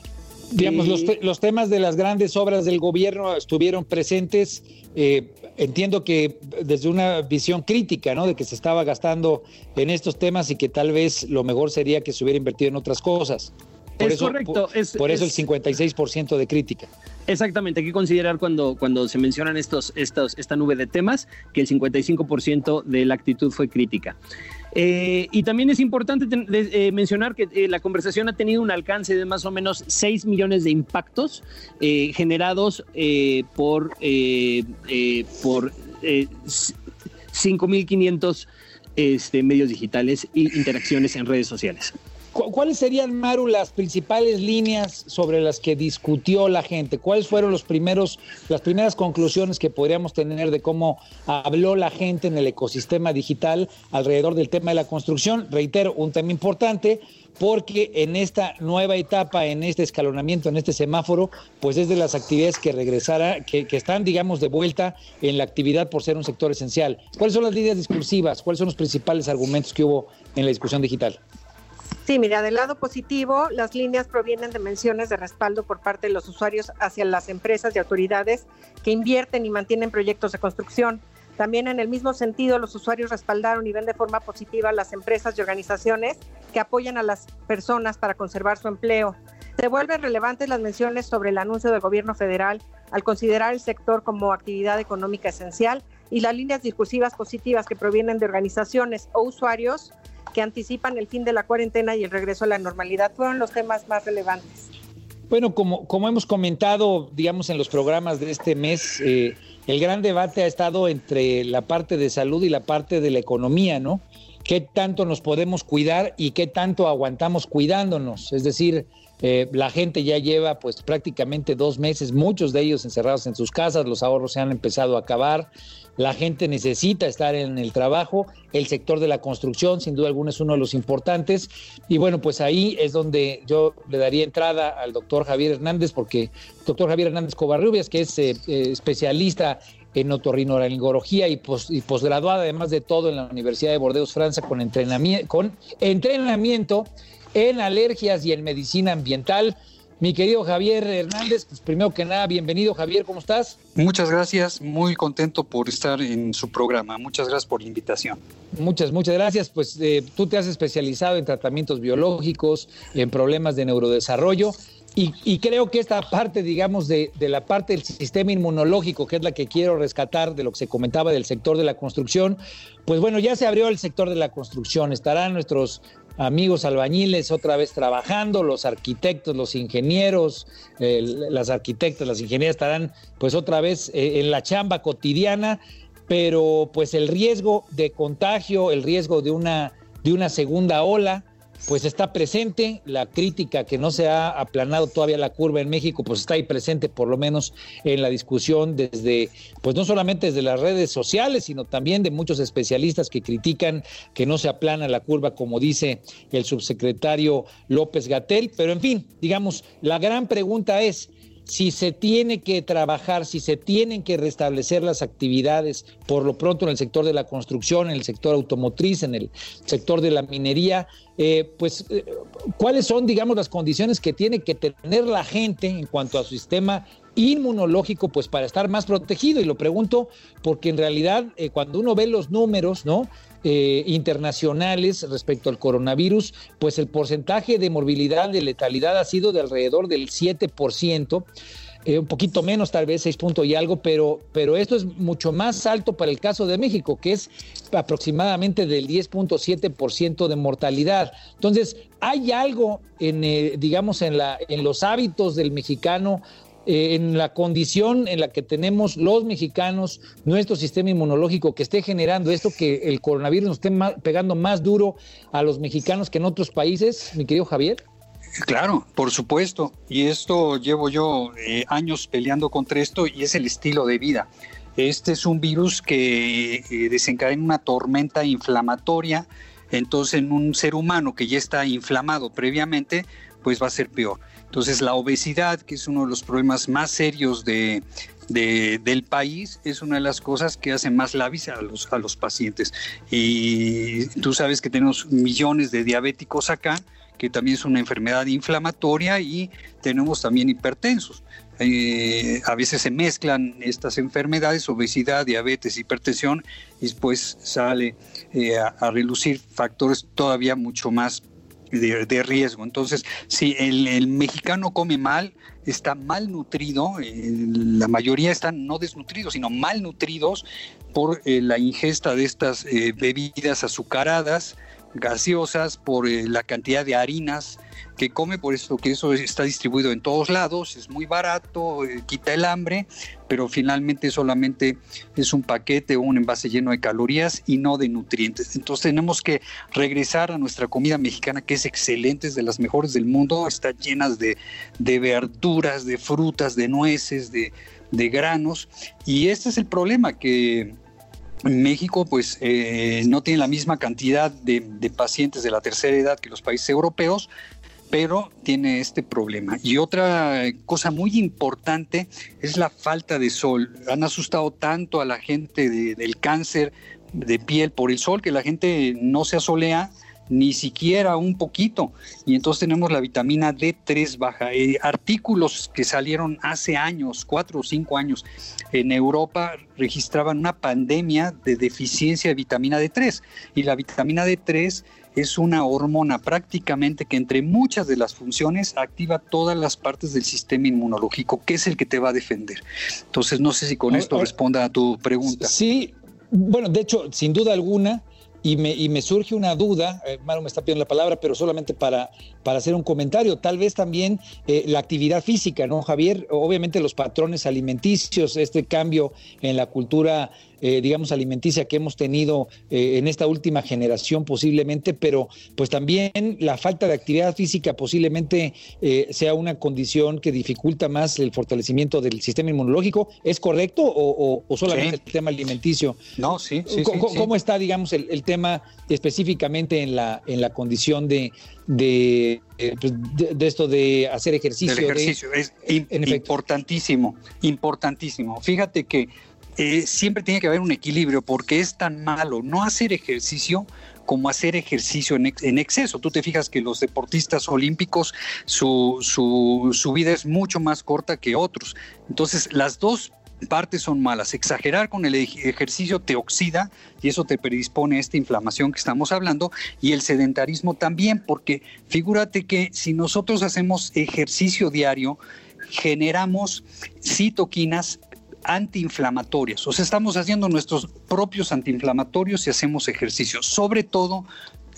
Digamos, los, temas de las grandes obras del gobierno estuvieron presentes. Eh, entiendo que desde una visión crítica, ¿no? De que se estaba gastando en estos temas y que tal vez lo mejor sería que se hubiera invertido en otras cosas. Por es eso, correcto. Por, eso el 56% de crítica. Exactamente, hay que considerar cuando, cuando se mencionan estos, estos, esta nube de temas que el 55% de la actitud fue crítica. Eh, y también es importante eh, mencionar que eh, la conversación ha tenido un alcance de más o menos 6 millones de impactos generados por, por 5.500 este, medios digitales e interacciones en redes sociales. ¿Cuáles serían, Maru, las principales líneas sobre las que discutió la gente? ¿Cuáles fueron los primeros, las primeras conclusiones que podríamos tener de cómo habló la gente en el ecosistema digital alrededor del tema de la construcción? Reitero, un tema importante porque en esta nueva etapa, en este escalonamiento, en este semáforo, pues es de las actividades que regresará, que, que están, digamos, de vuelta en la actividad por ser un sector esencial. ¿Cuáles son las líneas discursivas? ¿Cuáles son los principales argumentos que hubo en la discusión digital? Sí, mira, del lado positivo, las líneas provienen de menciones de respaldo por parte de los usuarios hacia las empresas y autoridades que invierten y mantienen proyectos de construcción. También en el mismo sentido, los usuarios respaldaron y ven de forma positiva las empresas y organizaciones que apoyan a las personas para conservar su empleo. Se vuelven relevantes las menciones sobre el anuncio del gobierno federal al considerar el sector como actividad económica esencial y las líneas discursivas positivas que provienen de organizaciones o usuarios que anticipan el fin de la cuarentena y el regreso a la normalidad fueron los temas más relevantes. Bueno, como, como hemos comentado, digamos, en los programas de este mes, eh, el gran debate ha estado entre la parte de salud y la parte de la economía, ¿no? ¿Qué tanto nos podemos cuidar y qué tanto aguantamos cuidándonos? Es decir, eh, la gente ya lleva pues prácticamente dos meses, muchos de ellos encerrados en sus casas, los ahorros se han empezado a acabar, la gente necesita estar en el trabajo, el sector de la construcción sin duda alguna es uno de los importantes y bueno, pues ahí es donde yo le daría entrada al doctor Javier Hernández porque el doctor Javier Hernández Covarrubias, que es eh, eh, especialista en otorrinolaringología y, y posgraduada además de todo en la Universidad de Bordeaux, Francia, con entrenamiento en alergias y en medicina ambiental. Mi querido Javier Hernández, pues primero que nada, bienvenido Javier, ¿cómo estás? Muchas gracias, muy contento por estar en su programa. Muchas gracias por la invitación. Muchas, muchas gracias. Pues eh, tú te has especializado en tratamientos biológicos, en problemas de neurodesarrollo. Y, creo que esta parte, digamos, de, de, la parte del sistema inmunológico, que es la que quiero rescatar de lo que se comentaba del sector de la construcción, pues bueno, ya se abrió el sector de la construcción. Estarán nuestros amigos albañiles otra vez trabajando, los arquitectos, los ingenieros, las arquitectas, las ingenieras estarán pues otra vez eh, en la chamba cotidiana, pero pues el riesgo de contagio, el riesgo de una, de una segunda ola, pues está presente, la crítica que no se ha aplanado todavía la curva en México, pues está ahí presente por lo menos en la discusión desde, pues no solamente desde las redes sociales, sino también de muchos especialistas que critican que no se aplana la curva, como dice el subsecretario López Gatel, pero en fin, digamos, la gran pregunta es, si se tiene que trabajar, si se tienen que restablecer las actividades, por lo pronto en el sector de la construcción, en el sector automotriz, en el sector de la minería, eh, pues eh, cuáles son, digamos, las condiciones que tiene que tener la gente en cuanto a su sistema inmunológico, pues para estar más protegido. Y lo pregunto porque en realidad eh, cuando uno ve los números, ¿no? Eh, internacionales respecto al coronavirus, pues el porcentaje de morbilidad, de letalidad ha sido de alrededor del 7%. Eh, un poquito menos, tal vez 6 puntos y algo, pero, pero esto es mucho más alto para el caso de México, que es aproximadamente del 10.7% de mortalidad. Entonces, hay algo en, eh, digamos, en, la, en los hábitos del mexicano eh, en la condición en la que tenemos los mexicanos, nuestro sistema inmunológico, que esté generando esto, que el coronavirus nos esté pegando más duro a los mexicanos que en otros países, mi querido Javier? Claro, por supuesto. Y esto llevo yo eh, años peleando contra esto y es el estilo de vida. Este es un virus que eh, desencadena una tormenta inflamatoria. Entonces, en un ser humano que ya está inflamado previamente, pues va a ser peor. Entonces la obesidad, que es uno de los problemas más serios de, del país, es una de las cosas que hacen más lavis a los, a los pacientes. Y tú sabes que tenemos millones de diabéticos acá, que también es una enfermedad inflamatoria y tenemos también hipertensos. Eh, a veces se mezclan estas enfermedades, obesidad, diabetes, hipertensión, y después sale eh, a, a relucir factores todavía mucho más de, riesgo. Entonces, si el, mexicano come mal, está malnutrido, eh, la mayoría están no desnutridos, sino malnutridos por eh, la ingesta de estas eh, bebidas azucaradas, gaseosas, por la cantidad de harinas que come, por eso que eso está distribuido en todos lados, es muy barato, eh, quita el hambre, pero finalmente solamente es un paquete o un envase lleno de calorías y no de nutrientes. Entonces tenemos que regresar a nuestra comida mexicana, que es excelente, es de las mejores del mundo, está llena de, verduras, de frutas, de nueces, de, granos, y este es el problema que... México pues eh, no tiene la misma cantidad de, de, pacientes de la tercera edad que los países europeos, pero tiene este problema. Y otra cosa muy importante es la falta de sol. Han asustado tanto a la gente del cáncer de piel por el sol que la gente no se asolea ni siquiera un poquito. Y entonces tenemos la vitamina D3 baja. Eh, artículos que salieron hace años, cuatro o cinco años, en Europa registraban una pandemia de deficiencia de vitamina D3. Y la vitamina D3 es una hormona prácticamente que entre muchas de las funciones activa todas las partes del sistema inmunológico, que es el que te va a defender. Entonces, no sé si con esto responda a tu pregunta. Sí, bueno, de hecho, sin duda alguna, y me, y me surge una duda, eh, me está pidiendo la palabra, pero solamente para, para hacer un comentario, tal vez también eh, la actividad física, ¿no, Javier? Obviamente los patrones alimenticios, este cambio en la cultura eh, digamos, alimenticia que hemos tenido eh, en esta última generación posiblemente, pero pues también la falta de actividad física posiblemente eh, sea una condición que dificulta más el fortalecimiento del sistema inmunológico. ¿Es correcto o, solamente el tema alimenticio? No, sí. sí, ¿Cómo, está, digamos, el, tema específicamente en la, en la condición de, de, pues, de, esto de hacer ejercicio. El ejercicio es importantísimo, importantísimo. Fíjate que eh, siempre tiene que haber un equilibrio porque es tan malo no hacer ejercicio como hacer ejercicio en, exceso. Tú te fijas que los deportistas olímpicos, su, su, vida es mucho más corta que otros. Entonces, las dos partes son malas. Exagerar con el ejercicio te oxida y eso te predispone a esta inflamación que estamos hablando y el sedentarismo también, porque figúrate que si nosotros hacemos ejercicio diario, generamos citoquinas antiinflamatorias. O sea, estamos haciendo nuestros propios antiinflamatorios y hacemos ejercicio, sobre todo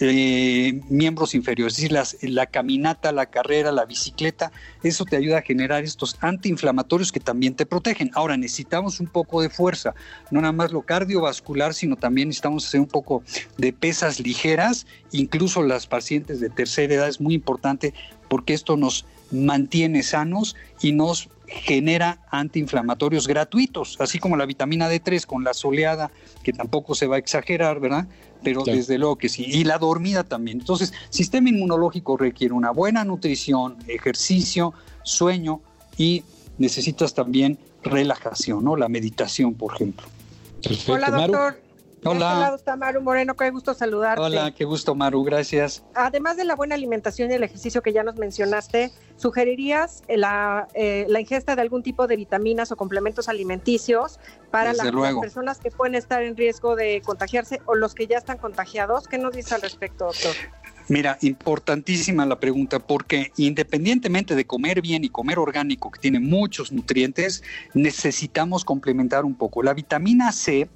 eh, miembros inferiores, es decir, la caminata, la carrera, la bicicleta, eso te ayuda a generar estos antiinflamatorios que también te protegen. Ahora necesitamos un poco de fuerza, no nada más lo cardiovascular, sino también necesitamos hacer un poco de pesas ligeras, incluso las pacientes de tercera edad es muy importante porque esto nos mantiene sanos y nos genera antiinflamatorios gratuitos, así como la vitamina D3 con la soleada, que tampoco se va a exagerar, ¿verdad? Pero desde luego que sí. Y la dormida también. Entonces, sistema inmunológico requiere una buena nutrición, ejercicio, sueño y necesitas también relajación, ¿no? La meditación, por ejemplo. Hola, doctor. Hola. Este lado está Maru Moreno, qué gusto saludarte. Hola, qué gusto Maru, gracias. Además de la buena alimentación y el ejercicio que ya nos mencionaste, ¿sugerirías la, eh, la ingesta de algún tipo de vitaminas o complementos alimenticios para las personas que pueden estar en riesgo de contagiarse o los que ya están contagiados? ¿Qué nos dice al respecto, doctor? Mira, importantísima la pregunta, porque independientemente de comer bien y comer orgánico, que tiene muchos nutrientes, necesitamos complementar un poco. La vitamina C,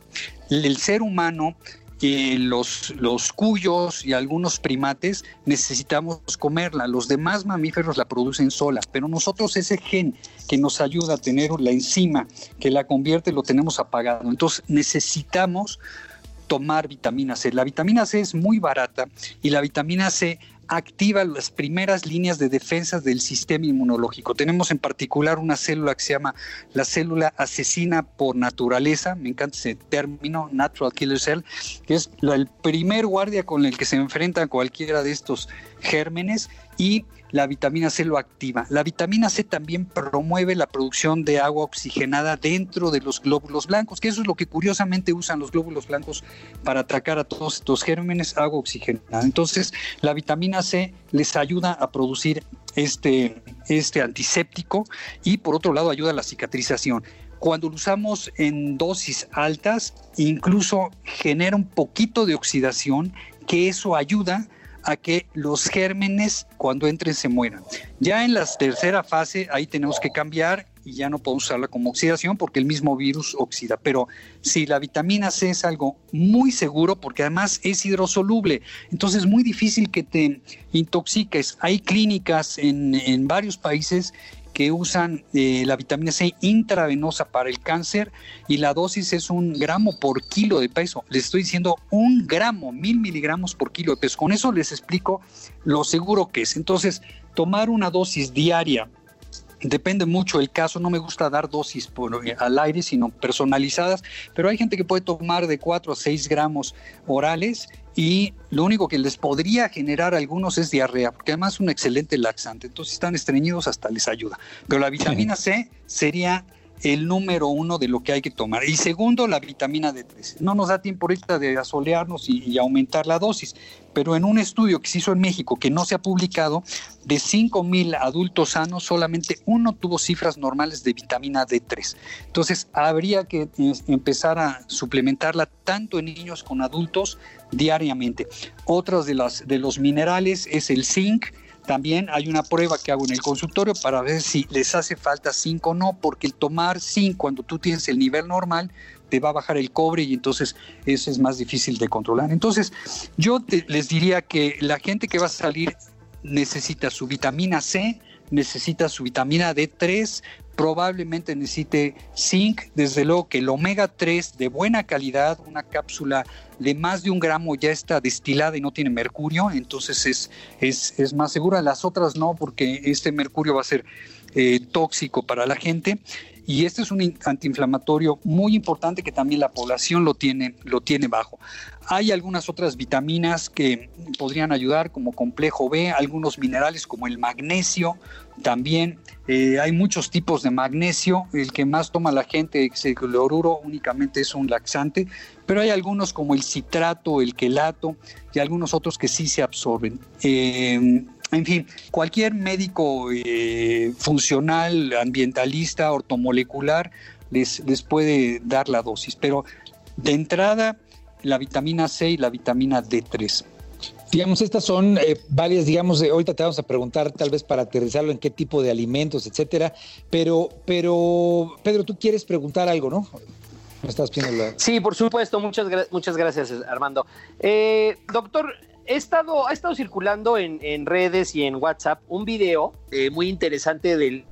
el ser humano eh, los, los cuyos y algunos primates necesitamos comerla. Los demás mamíferos la producen sola, pero nosotros ese gen que nos ayuda a tener la enzima que la convierte lo tenemos apagado. Entonces necesitamos tomar vitamina C. La vitamina C es muy barata y la vitamina C activa las primeras líneas de defensa del sistema inmunológico. Tenemos en particular una célula que se llama la célula asesina por naturaleza, me encanta ese término, natural killer cell, que es el primer guardia con el que se enfrenta cualquiera de estos gérmenes y la vitamina C lo activa. La vitamina C también promueve la producción de agua oxigenada dentro de los glóbulos blancos, que eso es lo que curiosamente usan los glóbulos blancos para atacar a todos estos gérmenes, agua oxigenada. Entonces, la vitamina C les ayuda a producir este, este antiséptico y por otro lado ayuda a la cicatrización cuando lo usamos en dosis altas, incluso genera un poquito de oxidación, que eso ayuda a que los gérmenes cuando entren se mueran. Ya en la tercera fase ahí tenemos que cambiar y ya no podemos usarla como oxidación porque el mismo virus oxida. Pero si la vitamina C es algo muy seguro porque además es hidrosoluble, entonces es muy difícil que te intoxiques. Hay clínicas en, en varios países que usan eh, la vitamina C intravenosa para el cáncer y la dosis es un gramo por kilo de peso. Les estoy diciendo un gramo, mil miligramos por kilo de peso. Con eso les explico lo seguro que es. Entonces, tomar una dosis diaria Depende mucho el caso, no me gusta dar dosis por, eh, al aire, sino personalizadas, pero hay gente que puede tomar de 4 a 6 gramos orales y lo único que les podría generar a algunos es diarrea, porque además es un excelente laxante, entonces si están estreñidos hasta les ayuda. Pero la vitamina C sería el número uno de lo que hay que tomar. Y segundo, la vitamina D3. No nos da tiempo ahorita de asolearnos y, aumentar la dosis, pero en un estudio que se hizo en México, que no se ha publicado, de 5 mil adultos sanos, solamente uno tuvo cifras normales de vitamina D3. Entonces, habría que eh, empezar a suplementarla tanto en niños como adultos diariamente. Otras de, las, de los minerales es el zinc, también hay una prueba que hago en el consultorio para ver si les hace falta zinc o no, porque el tomar zinc cuando tú tienes el nivel normal te va a bajar el cobre y entonces eso es más difícil de controlar. Entonces, yo les diría que la gente que va a salir necesita su vitamina C, necesita su vitamina D3, probablemente necesite zinc, desde luego que el omega 3 de buena calidad, una cápsula de más de un gramo ya está destilada y no tiene mercurio, entonces es, es, es más segura, las otras no, porque este mercurio va a ser eh, tóxico para la gente. Y este es un antiinflamatorio muy importante que también la población lo tiene, lo tiene bajo. Hay algunas otras vitaminas que podrían ayudar, como complejo B, algunos minerales como el magnesio, también eh, hay muchos tipos de magnesio. El que más toma la gente es el cloruro, únicamente es un laxante, pero hay algunos como el citrato, el quelato y algunos otros que sí se absorben. Eh, en fin, cualquier médico eh, funcional, ambientalista, ortomolecular, les, les puede dar la dosis, pero de entrada la vitamina C y la vitamina D3. Digamos, estas son eh, varias, digamos, ahorita te vamos a preguntar tal vez para aterrizarlo en qué tipo de alimentos, etcétera, pero, pero, Pedro, tú quieres preguntar algo, ¿no? Me estás pidiendo Sí, por supuesto, muchas, muchas gracias, Armando. Eh, doctor, he estado, ha estado circulando en, redes y en WhatsApp un video eh, muy interesante del,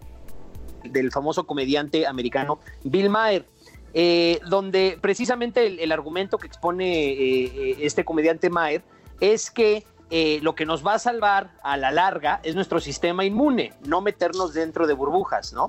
famoso comediante americano Bill Maher. Eh, donde precisamente el, argumento que expone eh, este comediante Maher es que eh, lo que nos va a salvar a la larga es nuestro sistema inmune, no meternos dentro de burbujas, ¿no?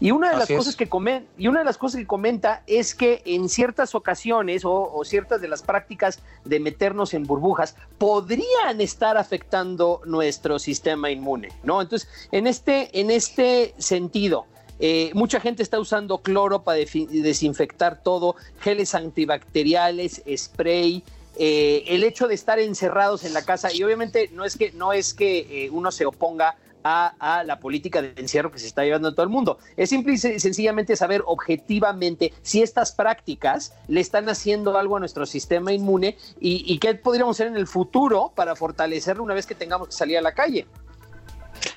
Y una de las cosas que y una de las cosas que comenta es que en ciertas ocasiones o, ciertas de las prácticas de meternos en burbujas podrían estar afectando nuestro sistema inmune, ¿no? Entonces, en este, en este sentido, eh, mucha gente está usando cloro para desinfectar todo, geles antibacteriales, spray, eh, el hecho de estar encerrados en la casa y obviamente no es que no es que eh, uno se oponga a, la política de encierro que se está llevando en todo el mundo. Es simple y sencillamente saber objetivamente si estas prácticas le están haciendo algo a nuestro sistema inmune y, y qué podríamos hacer en el futuro para fortalecerlo una vez que tengamos que salir a la calle.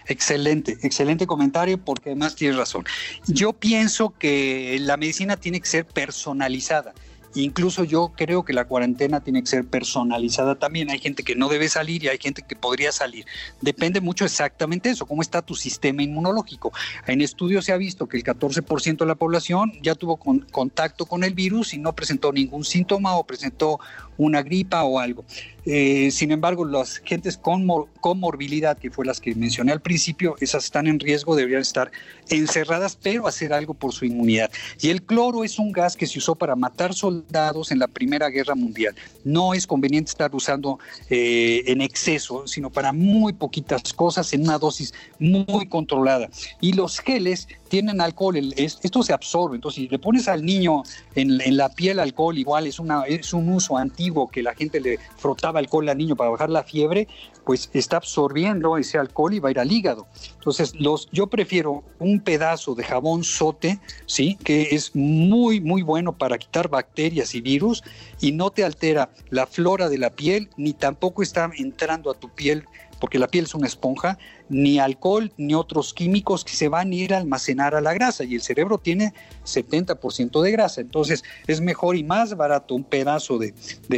Excelente, excelente comentario porque además tienes razón. Yo pienso que la medicina tiene que ser personalizada. Incluso yo creo que la cuarentena tiene que ser personalizada también. Hay gente que no debe salir y hay gente que podría salir. Depende mucho exactamente eso, cómo está tu sistema inmunológico. En estudios se ha visto que el 14% de la población ya tuvo contacto con el virus y no presentó ningún síntoma o presentó una gripa o algo. Eh, sin embargo, las gentes con comorbilidad, que fue las que mencioné al principio, esas están en riesgo, deberían estar encerradas, pero hacer algo por su inmunidad. Y el cloro es un gas que se usó para matar soldados en la Primera Guerra Mundial. No es conveniente estar usando eh, en exceso, sino para muy poquitas cosas en una dosis muy controlada. Y los geles tienen alcohol, esto se absorbe, entonces si le pones al niño en, la piel alcohol, igual es, es un uso antiguo que la gente le frotaba alcohol al niño para bajar la fiebre, pues está absorbiendo ese alcohol y va a ir al hígado. Entonces, los, yo prefiero un pedazo de jabón sote, ¿sí? que es muy, muy bueno para quitar bacterias y virus y no te altera la flora de la piel, ni tampoco está entrando a tu piel porque la piel es una esponja, ni alcohol ni otros químicos que se van a ir a almacenar a la grasa y el cerebro tiene 70% de grasa, entonces es mejor y más barato un pedazo de,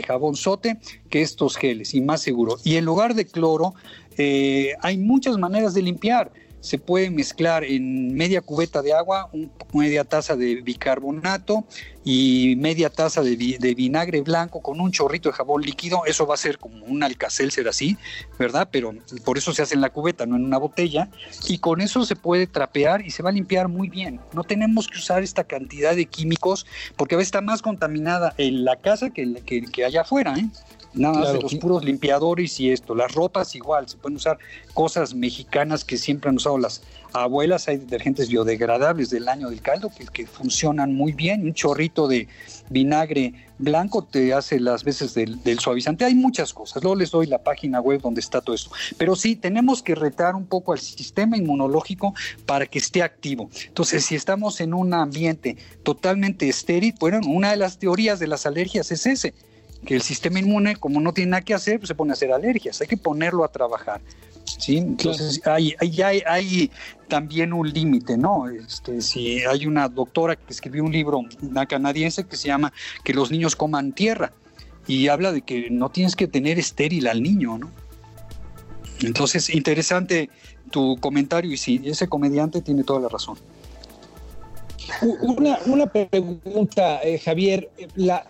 jabón sote que estos geles y más seguro. Y en lugar de cloro, eh, hay muchas maneras de limpiar se puede mezclar en media cubeta de agua, media taza de bicarbonato y media taza de, vinagre blanco con un chorrito de jabón líquido. Eso va a ser como un ser así, ¿verdad? Pero por eso se hace en la cubeta, no en una botella. Y con eso se puede trapear y se va a limpiar muy bien. No tenemos que usar esta cantidad de químicos porque a veces está más contaminada en la casa que, que, que allá afuera, ¿eh? Nada más de los puros limpiadores y esto. Las ropas igual, se pueden usar cosas mexicanas que siempre han usado las abuelas. Hay detergentes biodegradables del año del caldo que, que funcionan muy bien. Un chorrito de vinagre blanco te hace las veces del, del, suavizante. Hay muchas cosas. Luego les doy la página web donde está todo esto. Pero sí, tenemos que retar un poco al sistema inmunológico para que esté activo. Entonces, si estamos en un ambiente totalmente estéril, bueno, una de las teorías de las alergias es ese que el sistema inmune, como no tiene nada que hacer, pues se pone a hacer alergias. Hay que ponerlo a trabajar. ¿sí? Entonces hay, hay, hay, también un límite, ¿no? Este, si hay una doctora que escribió un libro, una canadiense, que se llama Que los niños coman tierra, y habla de que no tienes que tener estéril al niño, ¿no? Entonces, interesante tu comentario y sí, ese comediante tiene toda la razón. Una, una pregunta, eh, Javier. La,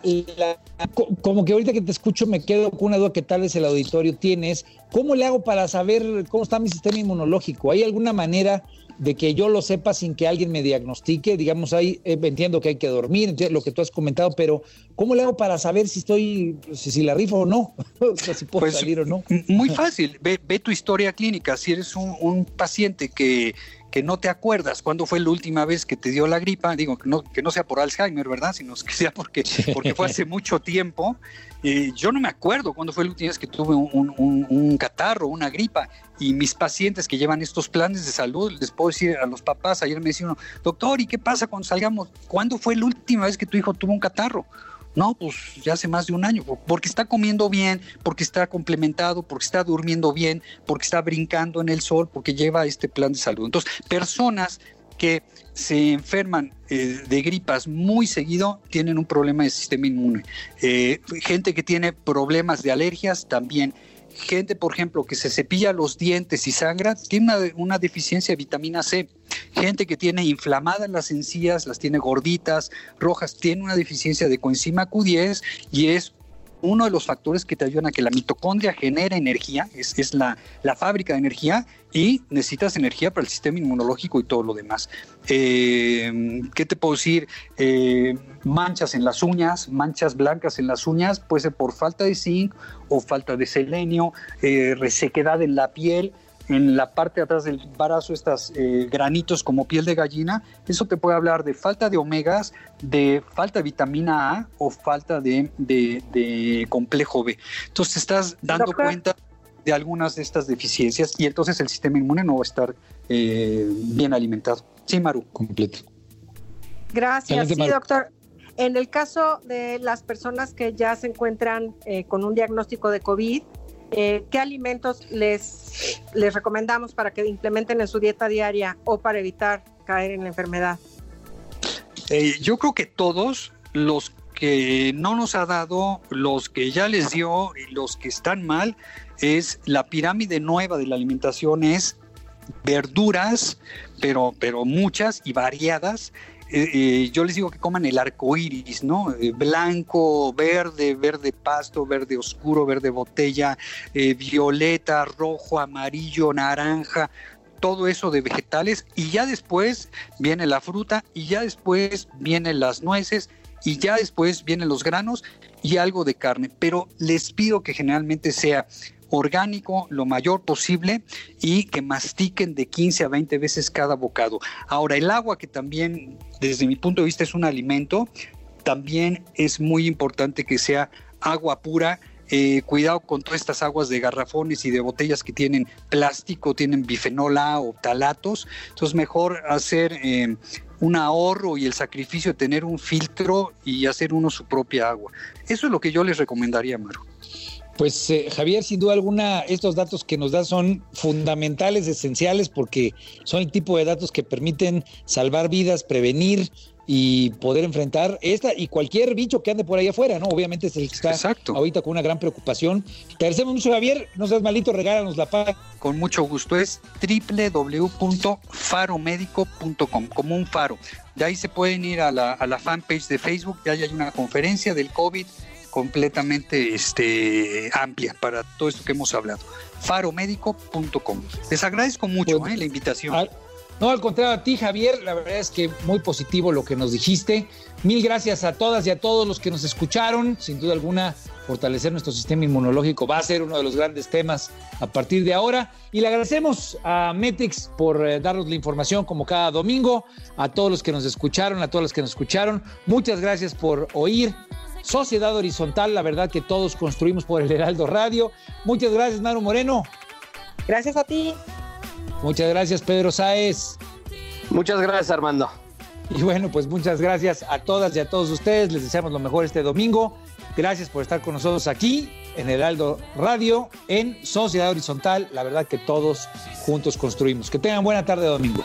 como que ahorita que te escucho me quedo con una duda que tal vez el auditorio tiene. Es, ¿Cómo le hago para saber cómo está mi sistema inmunológico? ¿Hay alguna manera de que yo lo sepa sin que alguien me diagnostique? Digamos, ahí eh, entiendo que hay que dormir, lo que tú has comentado, pero ¿cómo le hago para saber si estoy, si, la rifo o no? o sea, si puedo pues, salir o no. Muy fácil. Ve, tu historia clínica. Si eres un paciente que que no te acuerdas cuándo fue la última vez que te dio la gripa, digo que no, que no sea por Alzheimer, ¿verdad? Sino que sea porque, porque fue hace mucho tiempo. y yo no me acuerdo cuándo fue la última vez que tuve un, un, catarro, una gripa. Y mis pacientes que llevan estos planes de salud, les puedo decir a los papás, ayer me decían, doctor, ¿y qué pasa cuando salgamos? ¿Cuándo fue la última vez que tu hijo tuvo un catarro? No, pues ya hace más de un año, porque está comiendo bien, porque está complementado, porque está durmiendo bien, porque está brincando en el sol, porque lleva este plan de salud. Entonces, personas que se enferman eh, de gripas muy seguido tienen un problema de sistema inmune. Eh, gente que tiene problemas de alergias también gente, por ejemplo, que se cepilla los dientes y sangra, tiene una, deficiencia de vitamina C. Gente que tiene inflamadas las encías, las tiene gorditas, rojas, tiene una deficiencia de coenzima Q10 y es uno de los factores que te ayudan a que la mitocondria genere energía, es, es la, la, fábrica de energía y necesitas energía para el sistema inmunológico y todo lo demás. Eh, ¿Qué te puedo decir? Eh, manchas en las uñas, manchas blancas en las uñas, puede ser por falta de zinc o falta de selenio, eh, resequedad en la piel en la parte de atrás del brazo estas eh, granitos como piel de gallina, eso te puede hablar de falta de omegas, de falta de vitamina A o falta de, complejo B. Entonces te estás dando cuenta de algunas de estas deficiencias y entonces el sistema inmune no va a estar eh, bien alimentado. Sí, Maru. Completo. Gracias, sí, doctor. En el caso de las personas que ya se encuentran eh, con un diagnóstico de COVID, eh, ¿qué alimentos les, les recomendamos para que implementen en su dieta diaria o para evitar caer en la enfermedad? Eh, yo creo que todos los que no nos ha dado, los que ya les dio y los que están mal, es la pirámide nueva de la alimentación es verduras, pero, pero muchas y variadas, eh, eh, yo les digo que coman el arco iris, ¿no? Eh, blanco, verde, verde pasto, verde oscuro, verde botella, violeta, rojo, amarillo, naranja, todo eso de vegetales y ya después viene la fruta y ya después vienen las nueces y ya después vienen los granos y algo de carne. Pero les pido que generalmente sea orgánico lo mayor posible y que mastiquen de 15 a 20 veces cada bocado. Ahora, el agua, que también desde mi punto de vista es un alimento, también es muy importante que sea agua pura. Eh, cuidado con todas estas aguas de garrafones y de botellas que tienen plástico, tienen bifenol A o talatos. Entonces, mejor hacer eh, un ahorro y el sacrificio de tener un filtro y hacer uno su propia agua. Eso es lo que yo les recomendaría, Maru. Pues eh, Javier, sin duda alguna, estos datos que nos das son fundamentales, esenciales, porque son el tipo de datos que permiten salvar vidas, prevenir y poder enfrentar esta y cualquier bicho que ande por ahí afuera, ¿no? Obviamente es el que está ahorita con una gran preocupación. Te agradecemos mucho, Javier. No seas malito, regálanos la paz. Con mucho gusto. Es www.faromedico.com, como un faro. De ahí se pueden ir a la, a la fanpage de Facebook, ya hay una conferencia del COVID completamente este, amplia para todo esto que hemos hablado. faromedico.com. Les agradezco mucho pues, eh, la invitación. no, al contrario a ti, Javier, la verdad es que muy positivo lo que nos dijiste. Mil gracias a todas y a todos los que nos escucharon. Sin duda alguna, fortalecer nuestro sistema inmunológico va a ser uno de los grandes temas a partir de ahora. Y le agradecemos a Metix por eh, darnos la información como cada domingo, a todos los que nos escucharon, a todos los que nos escucharon. Muchas gracias por oír Sociedad Horizontal, la verdad que todos construimos por el Heraldo Radio. Muchas gracias, Maru Moreno. Gracias a ti. Muchas gracias, Pedro Sáez. Muchas gracias, Armando. Y bueno, pues muchas gracias a todas y a todos ustedes. Les deseamos lo mejor este domingo. Gracias por estar con nosotros aquí en Heraldo Radio, en Sociedad Horizontal. La verdad que todos juntos construimos. Que tengan buena tarde domingo.